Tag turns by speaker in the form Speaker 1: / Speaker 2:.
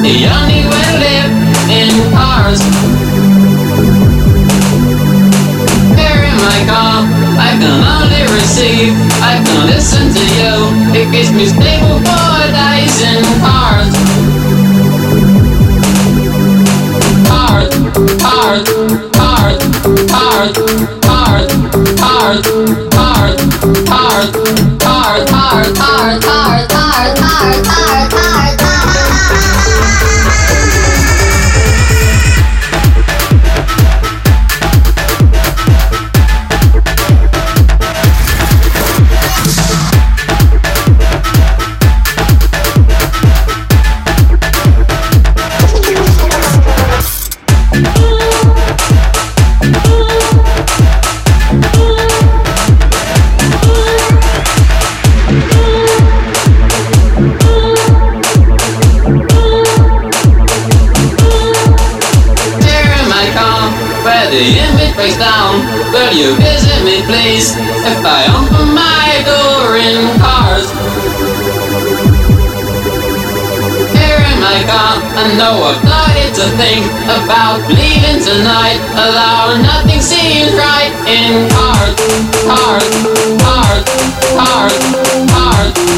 Speaker 1: the only way to live in my car, I can only receive, I can listen to you. It gives me stable in. The image breaks down. Will you visit me, please? If I open my door in cars. Here in my car, I know I've started to think about leaving tonight. Although nothing seems right in cars, cars, cars, cars, cars.